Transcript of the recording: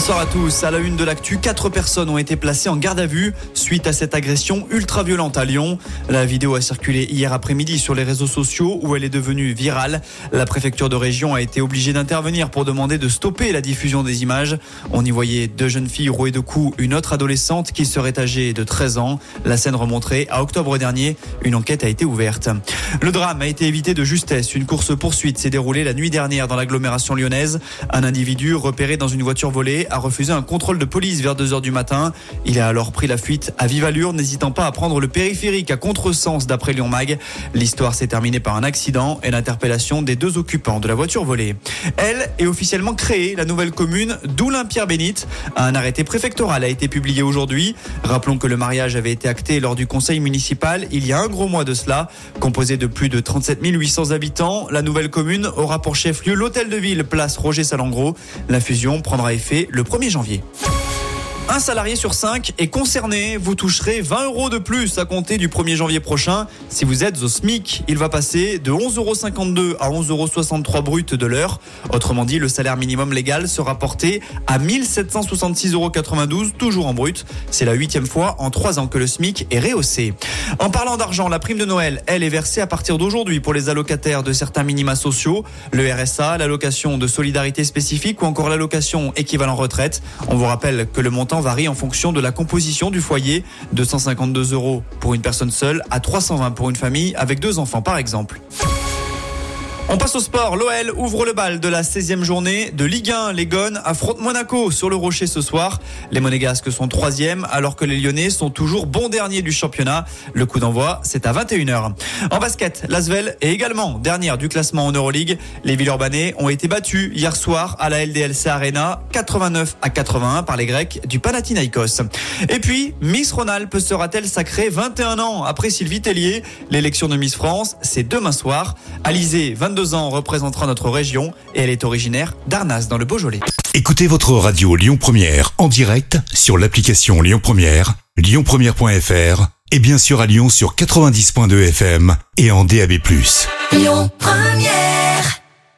Bonsoir à tous. À la une de l'actu, quatre personnes ont été placées en garde à vue suite à cette agression ultra violente à Lyon. La vidéo a circulé hier après-midi sur les réseaux sociaux où elle est devenue virale. La préfecture de région a été obligée d'intervenir pour demander de stopper la diffusion des images. On y voyait deux jeunes filles rouées de coups, une autre adolescente qui serait âgée de 13 ans. La scène remonterait à octobre dernier. Une enquête a été ouverte. Le drame a été évité de justesse. Une course poursuite s'est déroulée la nuit dernière dans l'agglomération lyonnaise. Un individu repéré dans une voiture volée a refusé un contrôle de police vers 2 heures du matin. Il a alors pris la fuite à vive allure, n'hésitant pas à prendre le périphérique à contresens d'après Lyon Mag. L'histoire s'est terminée par un accident et l'interpellation des deux occupants de la voiture volée. Elle est officiellement créée, la nouvelle commune d'Oulin-Pierre-Bénite. Un arrêté préfectoral a été publié aujourd'hui. Rappelons que le mariage avait été acté lors du conseil municipal il y a un gros mois de cela. Composé de plus de 37 800 habitants, la nouvelle commune aura pour chef-lieu l'hôtel de ville, place Roger Salengro. La fusion prendra effet le 1er janvier. Un salarié sur 5 est concerné. Vous toucherez 20 euros de plus à compter du 1er janvier prochain. Si vous êtes au SMIC, il va passer de 11,52 euros à 11,63 euros brut de l'heure. Autrement dit, le salaire minimum légal sera porté à 1766,92 euros, toujours en brut. C'est la huitième fois en trois ans que le SMIC est rehaussé. En parlant d'argent, la prime de Noël, elle est versée à partir d'aujourd'hui pour les allocataires de certains minima sociaux, le RSA, l'allocation de solidarité spécifique ou encore l'allocation équivalent retraite. On vous rappelle que le montant varie en fonction de la composition du foyer, de 152 euros pour une personne seule à 320 pour une famille avec deux enfants par exemple. On passe au sport. L'OL ouvre le bal de la 16e journée de Ligue 1. Les Gones affrontent Monaco sur le Rocher ce soir. Les Monégasques sont troisième alors que les Lyonnais sont toujours bons derniers du championnat. Le coup d'envoi, c'est à 21h. En basket, l'Asvel est également dernière du classement en Euroleague. Les Villeurbanais ont été battus hier soir à la LDLC Arena 89 à 81 par les Grecs du Panathinaikos. Et puis, Miss Rhône-Alpes sera-t-elle sacrée 21 ans après Sylvie Tellier? L'élection de Miss France, c'est demain soir. Alizé, 22 ans, représentera notre région et elle est originaire d'Arnas dans le Beaujolais. Écoutez votre radio Lyon Première en direct sur l'application Lyon Première, lyonpremière.fr et bien sûr à Lyon sur 90.2 FM et en DAB+. Lyon Première